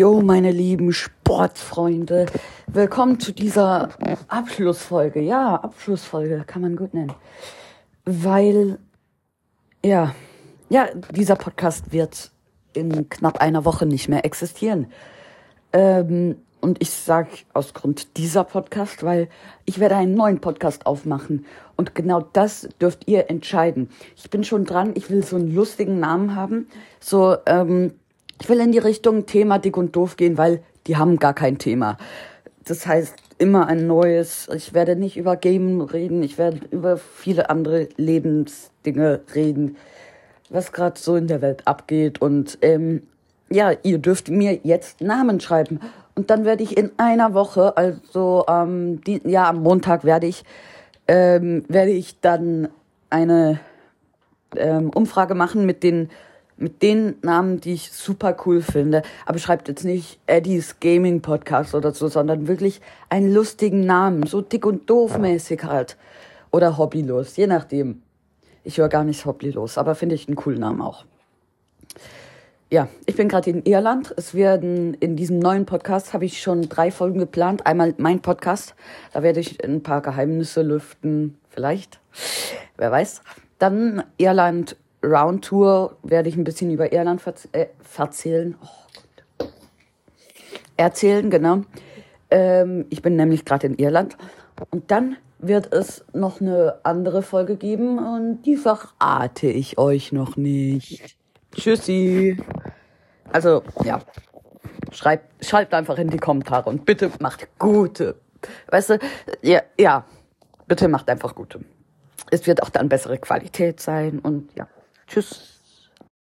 Jo, meine lieben Sportfreunde, willkommen zu dieser Abschlussfolge. Ja, Abschlussfolge kann man gut nennen. Weil, ja, ja, dieser Podcast wird in knapp einer Woche nicht mehr existieren. Ähm, und ich sage aus Grund dieser Podcast, weil ich werde einen neuen Podcast aufmachen. Und genau das dürft ihr entscheiden. Ich bin schon dran, ich will so einen lustigen Namen haben. So, ähm, ich will in die Richtung Thema dick und doof gehen, weil die haben gar kein Thema. Das heißt, immer ein neues. Ich werde nicht über Game reden, ich werde über viele andere Lebensdinge reden, was gerade so in der Welt abgeht. Und ähm, ja, ihr dürft mir jetzt Namen schreiben. Und dann werde ich in einer Woche, also ähm, die, ja, am Montag werde ich, ähm, werde ich dann eine ähm, Umfrage machen mit den mit den Namen, die ich super cool finde. Aber schreibt jetzt nicht Eddies Gaming Podcast oder so, sondern wirklich einen lustigen Namen. So dick und doof mäßig halt. Oder hobbylos, je nachdem. Ich höre gar nicht hobbylos, aber finde ich einen coolen Namen auch. Ja, ich bin gerade in Irland. Es werden in diesem neuen Podcast habe ich schon drei Folgen geplant. Einmal mein Podcast, da werde ich ein paar Geheimnisse lüften, vielleicht, wer weiß. Dann Irland Roundtour werde ich ein bisschen über Irland verz äh, verzählen. Oh Erzählen, genau. Ähm, ich bin nämlich gerade in Irland. Und dann wird es noch eine andere Folge geben und die verrate ich euch noch nicht. Tschüssi. Also, ja. Schreibt, schreibt einfach in die Kommentare und bitte macht gute. Weißt du, ja, ja, bitte macht einfach gute. Es wird auch dann bessere Qualität sein und ja. Tschüss.